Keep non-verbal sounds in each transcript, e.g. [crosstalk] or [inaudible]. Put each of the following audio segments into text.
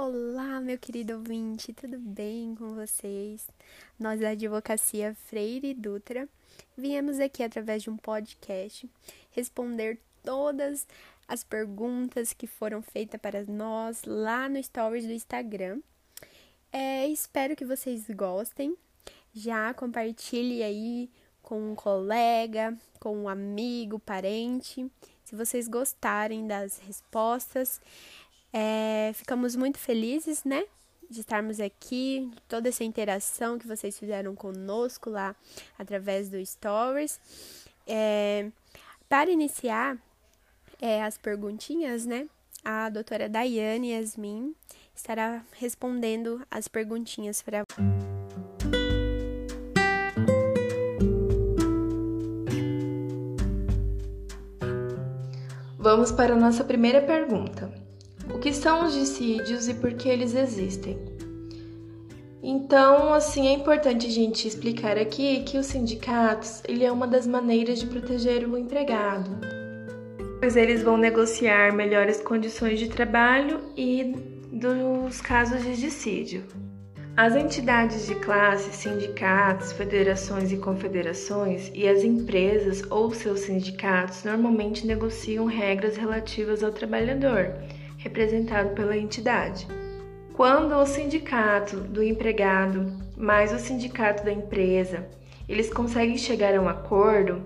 Olá, meu querido ouvinte, tudo bem com vocês? Nós da Advocacia Freire Dutra viemos aqui através de um podcast responder todas as perguntas que foram feitas para nós lá no Stories do Instagram. É, espero que vocês gostem. Já compartilhe aí com um colega, com um amigo, parente. Se vocês gostarem das respostas, é, ficamos muito felizes, né? De estarmos aqui, toda essa interação que vocês fizeram conosco lá através do Stories. É, para iniciar é, as perguntinhas, né? A doutora Daiane Yasmin estará respondendo as perguntinhas para Vamos para a nossa primeira pergunta. O que são os dissídios e por que eles existem? Então, assim, é importante a gente explicar aqui que os sindicatos, ele é uma das maneiras de proteger o empregado, pois eles vão negociar melhores condições de trabalho e dos casos de dissídio. As entidades de classe, sindicatos, federações e confederações e as empresas ou seus sindicatos normalmente negociam regras relativas ao trabalhador, representado pela entidade. Quando o sindicato do empregado mais o sindicato da empresa eles conseguem chegar a um acordo,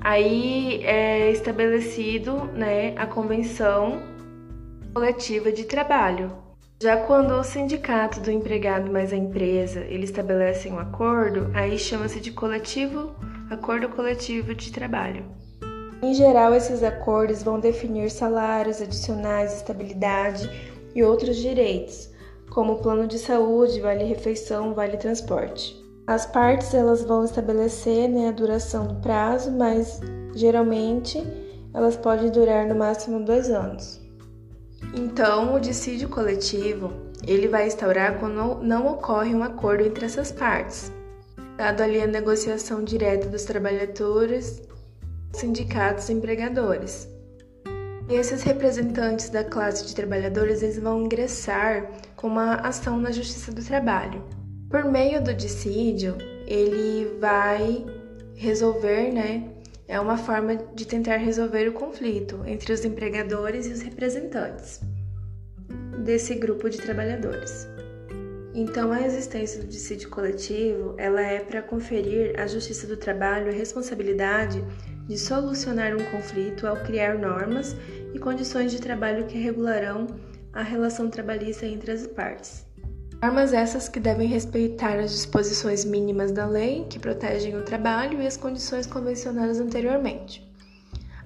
aí é estabelecido né, a convenção coletiva de trabalho, já quando o sindicato do empregado mais a empresa ele estabelecem um acordo, aí chama-se de coletivo, acordo coletivo de trabalho. Em geral, esses acordos vão definir salários adicionais, estabilidade e outros direitos, como plano de saúde, vale refeição, vale transporte. As partes elas vão estabelecer né, a duração do prazo, mas geralmente elas podem durar no máximo dois anos. Então, o dissídio coletivo ele vai instaurar quando não ocorre um acordo entre essas partes, dado ali a negociação direta dos trabalhadores, sindicatos empregadores. E esses representantes da classe de trabalhadores eles vão ingressar com uma ação na Justiça do Trabalho. Por meio do dissídio, ele vai resolver, né, é uma forma de tentar resolver o conflito entre os empregadores e os representantes desse grupo de trabalhadores. Então, a existência do dissídio coletivo, ela é para conferir à Justiça do Trabalho a responsabilidade de solucionar um conflito ao criar normas e condições de trabalho que regularão a relação trabalhista entre as partes. Normas essas que devem respeitar as disposições mínimas da lei que protegem o trabalho e as condições convencionadas anteriormente.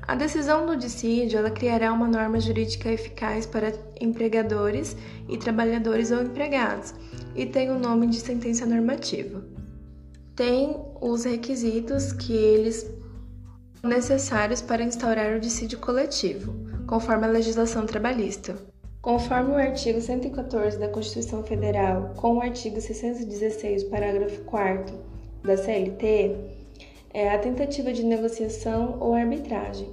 A decisão do dissídio ela criará uma norma jurídica eficaz para empregadores e trabalhadores ou empregados e tem o nome de sentença normativa. Tem os requisitos que eles necessários para instaurar o dissídio coletivo, conforme a legislação trabalhista. Conforme o artigo 114 da Constituição Federal, com o artigo 616, parágrafo 4 da CLT, é a tentativa de negociação ou arbitragem.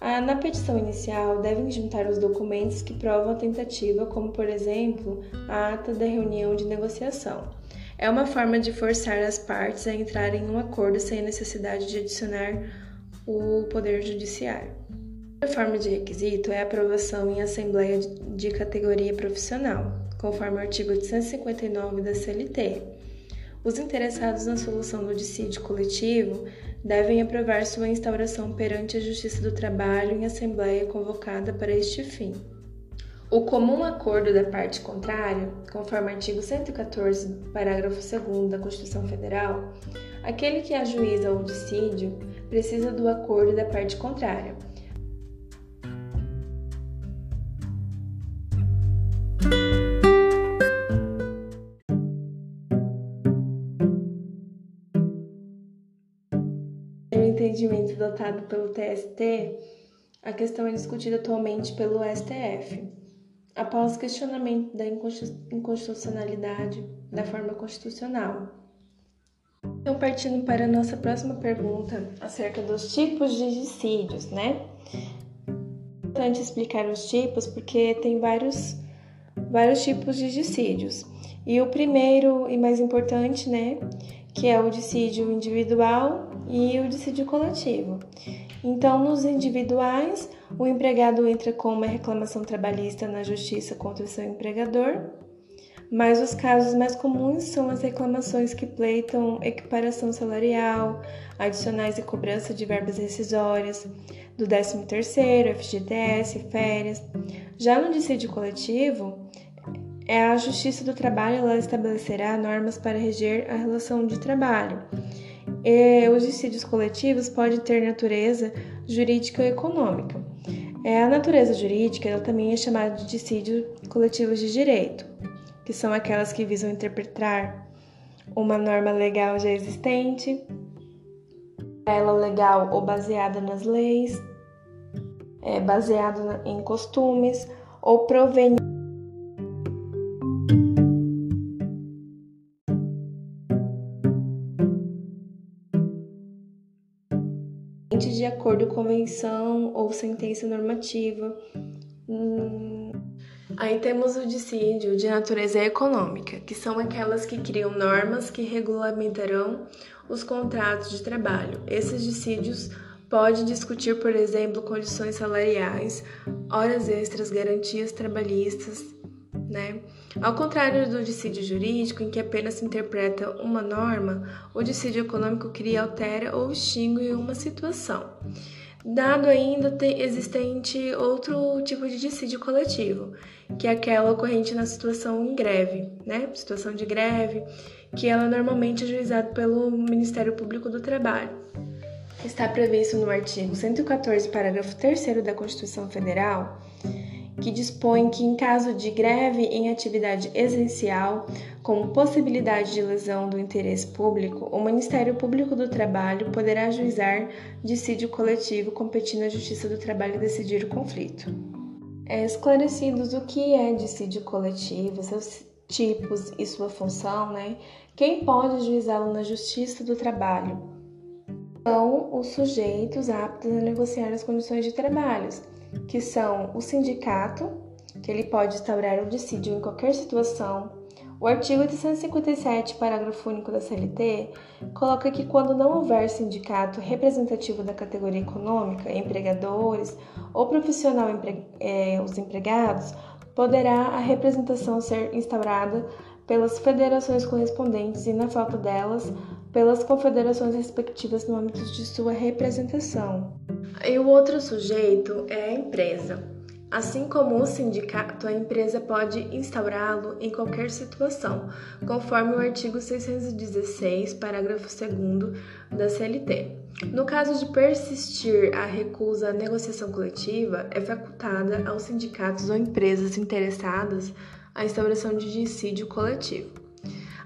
Na petição inicial, devem juntar os documentos que provam a tentativa, como, por exemplo, a ata da reunião de negociação. É uma forma de forçar as partes a entrarem em um acordo sem necessidade de adicionar o Poder Judiciário. Outra forma de requisito é a aprovação em assembleia de categoria profissional, conforme o artigo 859 da CLT. Os interessados na solução do dissídio coletivo devem aprovar sua instauração perante a Justiça do Trabalho em assembleia convocada para este fim. O comum acordo da parte contrária, conforme o artigo 114, parágrafo 2 da Constituição Federal, aquele que ajuiza o dissídio precisa do acordo da parte contrária No entendimento dotado pelo TST, a questão é discutida atualmente pelo STF, após questionamento da inconstitucionalidade da forma constitucional. Então, partindo para a nossa próxima pergunta acerca dos tipos de dissídios, né? É importante explicar os tipos porque tem vários vários tipos de dissídios. E o primeiro e mais importante, né, que é o dissídio individual e o dissídio coletivo. Então, nos individuais, o empregado entra com uma reclamação trabalhista na justiça contra o seu empregador, mas os casos mais comuns são as reclamações que pleitam equiparação salarial, adicionais e cobrança de verbas rescisórias, do 13º, FGTS, férias. Já no dissídio coletivo, é a Justiça do Trabalho ela estabelecerá normas para reger a relação de trabalho. E os dissídios coletivos podem ter natureza jurídica ou econômica. É, a natureza jurídica ela também é chamada de dissídio coletivos de direito, que são aquelas que visam interpretar uma norma legal já existente, ela legal ou baseada nas leis, é, baseado em costumes ou proveniente de acordo com convenção ou sentença normativa. Aí temos o dissídio de natureza econômica, que são aquelas que criam normas que regulamentarão os contratos de trabalho. Esses dissídios podem discutir, por exemplo, condições salariais, horas extras, garantias trabalhistas, né? Ao contrário do dissídio jurídico, em que apenas se interpreta uma norma, o dissídio econômico cria, altera ou extingue uma situação. Dado ainda existente outro tipo de dissídio coletivo, que é aquela ocorrente na situação em greve, né? Situação de greve, que ela normalmente é juizada pelo Ministério Público do Trabalho. Está previsto no artigo 114, parágrafo 3 da Constituição Federal que dispõe que, em caso de greve em atividade essencial, com possibilidade de lesão do interesse público, o Ministério Público do Trabalho poderá ajuizar dissídio coletivo competindo à Justiça do Trabalho decidir o conflito. É esclarecidos o que é dissídio coletivo, seus tipos e sua função, né? Quem pode ajuizá-lo na Justiça do Trabalho? São os sujeitos aptos a negociar as condições de trabalho, que são o sindicato, que ele pode instaurar o dissídio em qualquer situação. O artigo 857, parágrafo único da CLT, coloca que quando não houver sindicato representativo da categoria econômica, empregadores ou profissional empre é, os empregados, poderá a representação ser instaurada pelas federações correspondentes e, na falta delas, pelas confederações respectivas no âmbito de sua representação. E o outro sujeito é a empresa. Assim como o sindicato, a empresa pode instaurá-lo em qualquer situação, conforme o artigo 616, parágrafo 2 da CLT. No caso de persistir a recusa à negociação coletiva, é facultada aos sindicatos ou empresas interessadas a instauração de dissídio coletivo.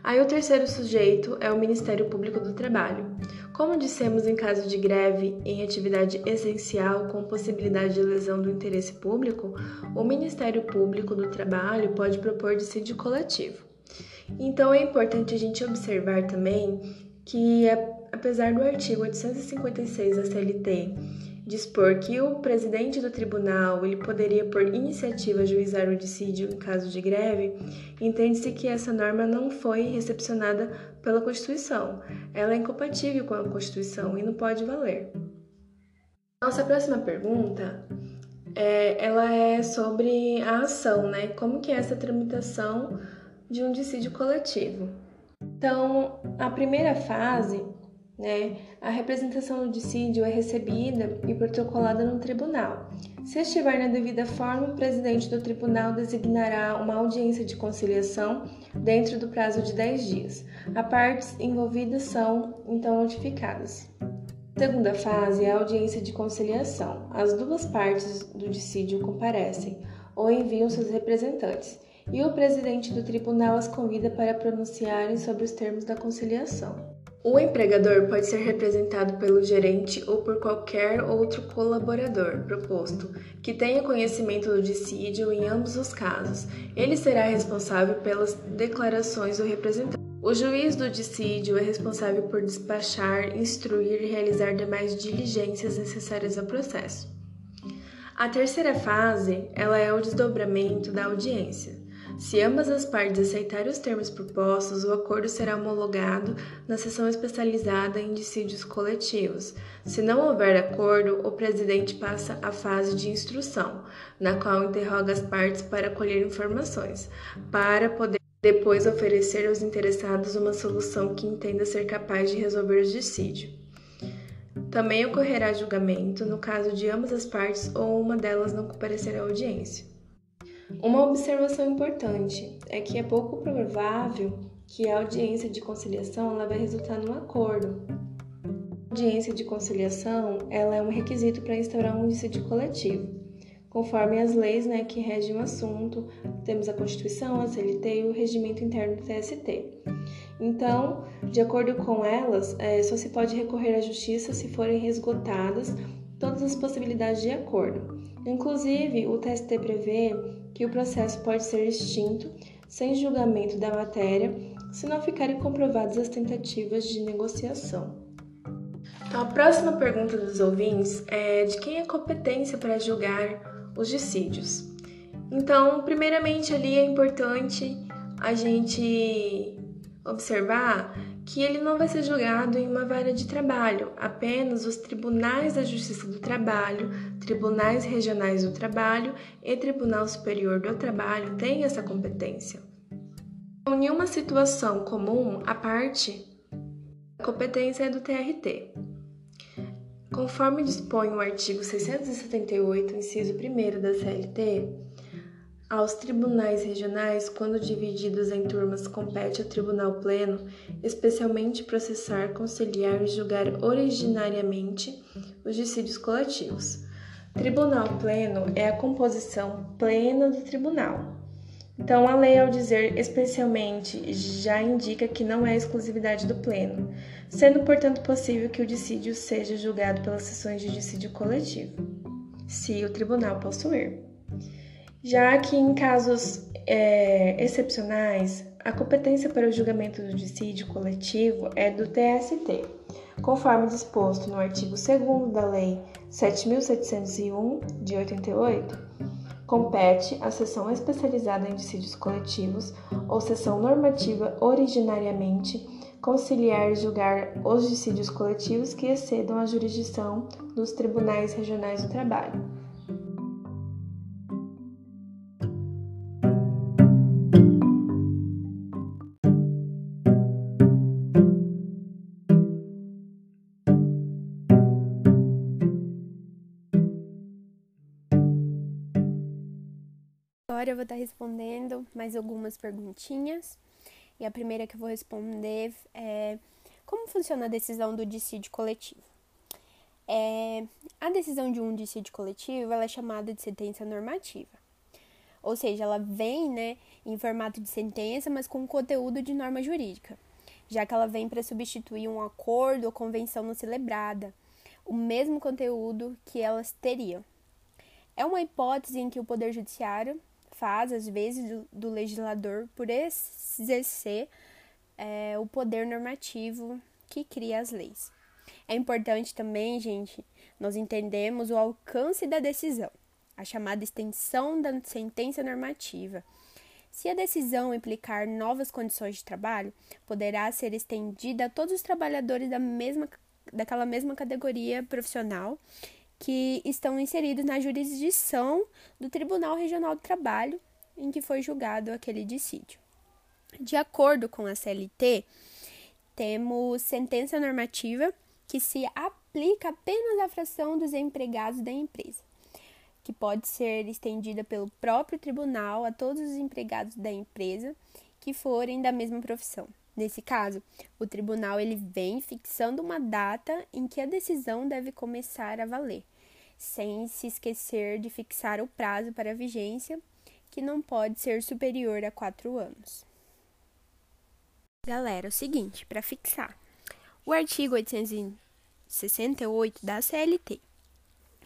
Aí o terceiro sujeito é o Ministério Público do Trabalho. Como dissemos em caso de greve em atividade essencial com possibilidade de lesão do interesse público, o Ministério Público do Trabalho pode propor dissídio coletivo. Então é importante a gente observar também que, apesar do artigo 856 da CLT dispor que o presidente do tribunal ele poderia, por iniciativa, juizar o dissídio em caso de greve, entende-se que essa norma não foi recepcionada pela Constituição. Ela é incompatível com a Constituição e não pode valer. Nossa próxima pergunta é, ela é sobre a ação, né? Como que é essa tramitação de um dissídio coletivo? Então, a primeira fase né? A representação do dissídio é recebida e protocolada no tribunal. Se estiver na devida forma, o presidente do tribunal designará uma audiência de conciliação dentro do prazo de 10 dias. As partes envolvidas são então notificadas. Segunda fase é a audiência de conciliação. As duas partes do dissídio comparecem ou enviam seus representantes, e o presidente do tribunal as convida para pronunciarem sobre os termos da conciliação. O empregador pode ser representado pelo gerente ou por qualquer outro colaborador proposto que tenha conhecimento do dissídio em ambos os casos. Ele será responsável pelas declarações do representante. O juiz do dissídio é responsável por despachar, instruir e realizar demais diligências necessárias ao processo. A terceira fase, ela é o desdobramento da audiência. Se ambas as partes aceitarem os termos propostos, o acordo será homologado na sessão especializada em dissídios coletivos. Se não houver acordo, o presidente passa à fase de instrução, na qual interroga as partes para colher informações, para poder depois oferecer aos interessados uma solução que entenda ser capaz de resolver o dissídio. Também ocorrerá julgamento no caso de ambas as partes ou uma delas não comparecer à audiência. Uma observação importante é que é pouco provável que a audiência de conciliação ela vai resultar num acordo. A audiência de conciliação ela é um requisito para instaurar um dissídio coletivo, conforme as leis né, que regem o assunto. Temos a Constituição, a CLT e o regimento interno do TST. Então, de acordo com elas, é, só se pode recorrer à justiça se forem esgotadas todas as possibilidades de acordo. Inclusive, o TST prevê que o processo pode ser extinto sem julgamento da matéria se não ficarem comprovadas as tentativas de negociação. Então, a próxima pergunta dos ouvintes é de quem é a competência para julgar os dissídios. Então, primeiramente ali é importante a gente observar que ele não vai ser julgado em uma vara de trabalho, apenas os tribunais da Justiça do Trabalho, tribunais regionais do trabalho e Tribunal Superior do Trabalho têm essa competência. Em uma situação comum, a parte, a competência é do TRT. Conforme dispõe o artigo 678, inciso 1 da CLT, aos tribunais regionais, quando divididos em turmas, compete ao Tribunal Pleno, especialmente processar, conciliar e julgar originariamente os dissídios coletivos. Tribunal Pleno é a composição plena do tribunal. Então, a lei, ao dizer especialmente, já indica que não é exclusividade do Pleno, sendo, portanto, possível que o dissídio seja julgado pelas sessões de dissídio coletivo, se o tribunal possuir já que em casos é, excepcionais, a competência para o julgamento do dissídio coletivo é do TST, conforme disposto no artigo 2 da Lei 7.701 de 88. Compete à seção especializada em dissídios coletivos ou seção normativa originariamente conciliar e julgar os dissídios coletivos que excedam a jurisdição dos tribunais regionais do trabalho. Agora eu vou estar respondendo mais algumas perguntinhas. E a primeira que eu vou responder é como funciona a decisão do dissídio coletivo? É, a decisão de um dissídio coletivo é chamada de sentença normativa. Ou seja, ela vem né, em formato de sentença, mas com conteúdo de norma jurídica, já que ela vem para substituir um acordo ou convenção não celebrada, o mesmo conteúdo que elas teriam. É uma hipótese em que o Poder Judiciário faz, às vezes, do, do legislador por exercer é, o poder normativo que cria as leis. É importante também, gente, nós entendemos o alcance da decisão, a chamada extensão da sentença normativa. Se a decisão implicar novas condições de trabalho, poderá ser estendida a todos os trabalhadores da mesma, daquela mesma categoria profissional que estão inseridos na jurisdição do Tribunal Regional do Trabalho em que foi julgado aquele dissídio. De acordo com a CLT, temos sentença normativa que se aplica apenas à fração dos empregados da empresa, que pode ser estendida pelo próprio tribunal a todos os empregados da empresa que forem da mesma profissão. Nesse caso, o tribunal ele vem fixando uma data em que a decisão deve começar a valer, sem se esquecer de fixar o prazo para a vigência, que não pode ser superior a quatro anos. Galera, é o seguinte, para fixar, o artigo 868 da CLT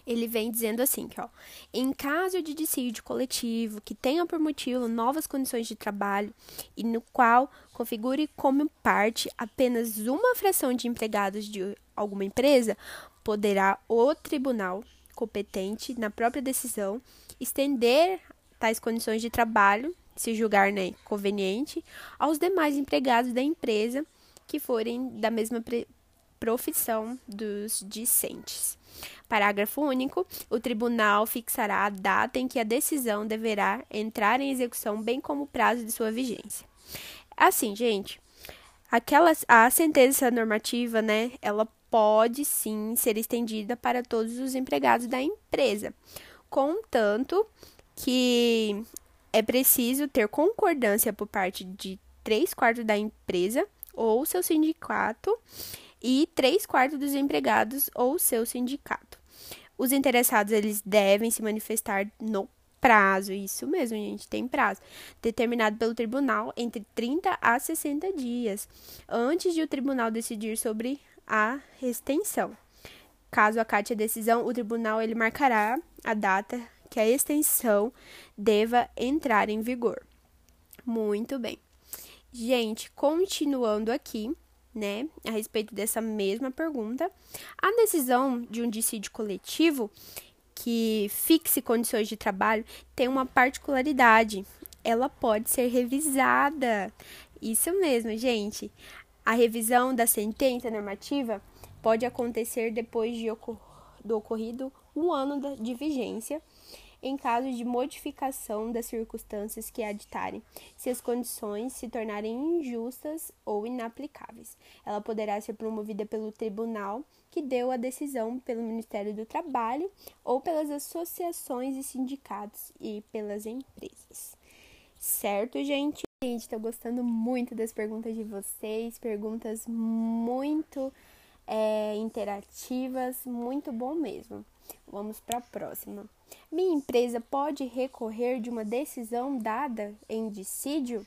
ele vem dizendo assim, que, ó, em caso de dissídio coletivo que tenha por motivo novas condições de trabalho e no qual configure como parte apenas uma fração de empregados de alguma empresa, poderá o tribunal competente na própria decisão estender tais condições de trabalho se julgar né, conveniente, aos demais empregados da empresa que forem da mesma profissão dos discentes. Parágrafo único. O tribunal fixará a data em que a decisão deverá entrar em execução, bem como o prazo de sua vigência. Assim, gente, aquela a sentença normativa, né, ela pode sim ser estendida para todos os empregados da empresa, contanto que é preciso ter concordância por parte de três quartos da empresa ou seu sindicato e três quartos dos empregados ou seu sindicato. Os interessados eles devem se manifestar no prazo, isso mesmo, gente, tem prazo, determinado pelo tribunal entre 30 a 60 dias, antes de o tribunal decidir sobre a extensão. Caso acate a decisão, o tribunal ele marcará a data que a extensão deva entrar em vigor. Muito bem. Gente, continuando aqui, né, a respeito dessa mesma pergunta, a decisão de um dissídio coletivo que fixe condições de trabalho tem uma particularidade. Ela pode ser revisada. Isso mesmo, gente. A revisão da sentença normativa pode acontecer depois de ocor do ocorrido um ano de vigência em caso de modificação das circunstâncias que a ditarem, se as condições se tornarem injustas ou inaplicáveis. Ela poderá ser promovida pelo tribunal que deu a decisão pelo Ministério do Trabalho ou pelas associações e sindicatos e pelas empresas. Certo, gente? Gente, estou gostando muito das perguntas de vocês, perguntas muito é, interativas, muito bom mesmo. Vamos para a próxima. Minha empresa pode recorrer de uma decisão dada em dissídio?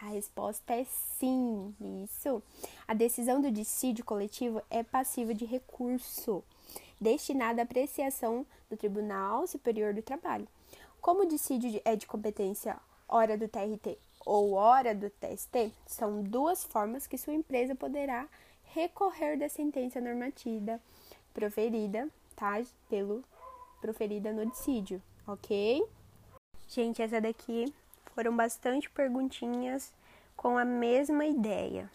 A resposta é sim, isso. A decisão do dissídio coletivo é passiva de recurso, destinada à apreciação do Tribunal Superior do Trabalho. Como o dissídio é de competência hora do TRT ou hora do TST, são duas formas que sua empresa poderá recorrer da sentença normativa proferida tá, pelo proferida no dissídio, ok? Gente, essa daqui foram bastante perguntinhas com a mesma ideia.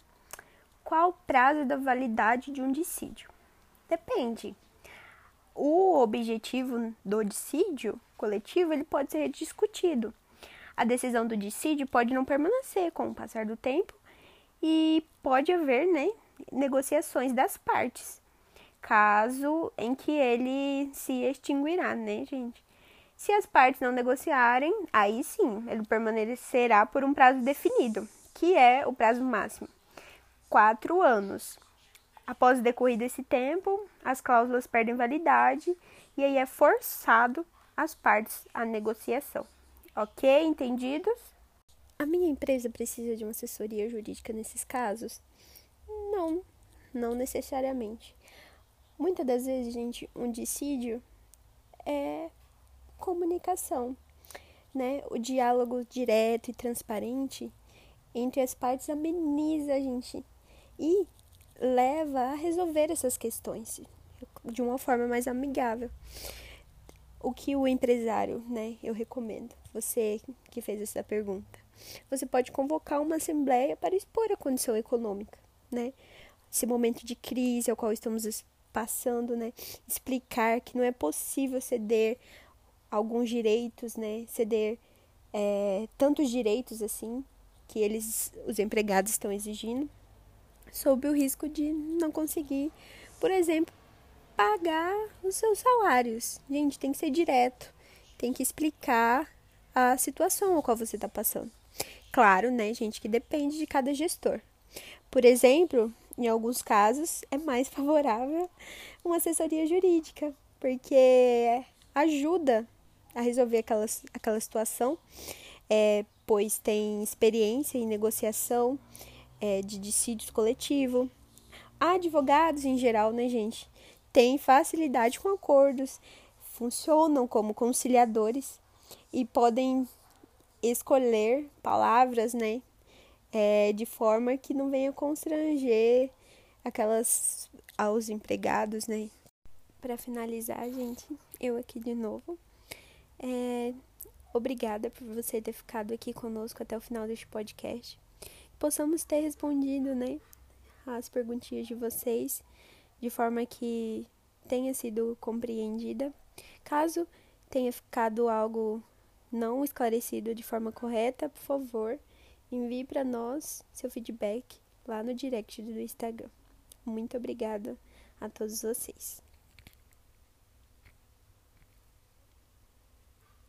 Qual o prazo da validade de um dissídio? Depende. O objetivo do dissídio coletivo ele pode ser discutido. A decisão do dissídio pode não permanecer com o passar do tempo e pode haver né, negociações das partes caso em que ele se extinguirá, né, gente? Se as partes não negociarem, aí sim, ele permanecerá por um prazo definido, que é o prazo máximo, quatro anos. Após decorrido esse tempo, as cláusulas perdem validade e aí é forçado as partes à negociação. Ok? Entendidos? A minha empresa precisa de uma assessoria jurídica nesses casos? Não, não necessariamente. Muitas das vezes, gente, um dissídio é comunicação, né? O diálogo direto e transparente entre as partes ameniza a gente e leva a resolver essas questões de uma forma mais amigável. O que o empresário, né, eu recomendo, você que fez essa pergunta, você pode convocar uma assembleia para expor a condição econômica, né? Esse momento de crise ao qual estamos passando, né, explicar que não é possível ceder alguns direitos, né, ceder é, tantos direitos assim que eles, os empregados estão exigindo, sob o risco de não conseguir, por exemplo, pagar os seus salários. Gente, tem que ser direto, tem que explicar a situação a qual você está passando. Claro, né, gente, que depende de cada gestor. Por exemplo, em alguns casos, é mais [laughs] favorável uma assessoria jurídica, porque ajuda a resolver aquela, aquela situação, é, pois tem experiência em negociação é, de dissídios coletivo. Advogados, em geral, né, gente, têm facilidade com acordos, funcionam como conciliadores e podem escolher palavras, né, é, de forma que não venha constranger aquelas aos empregados, né? Para finalizar, gente, eu aqui de novo. É, Obrigada por você ter ficado aqui conosco até o final deste podcast. Possamos ter respondido, né, as perguntinhas de vocês de forma que tenha sido compreendida. Caso tenha ficado algo não esclarecido de forma correta, por favor, envie para nós seu feedback lá no direct do Instagram. Muito obrigada a todos vocês.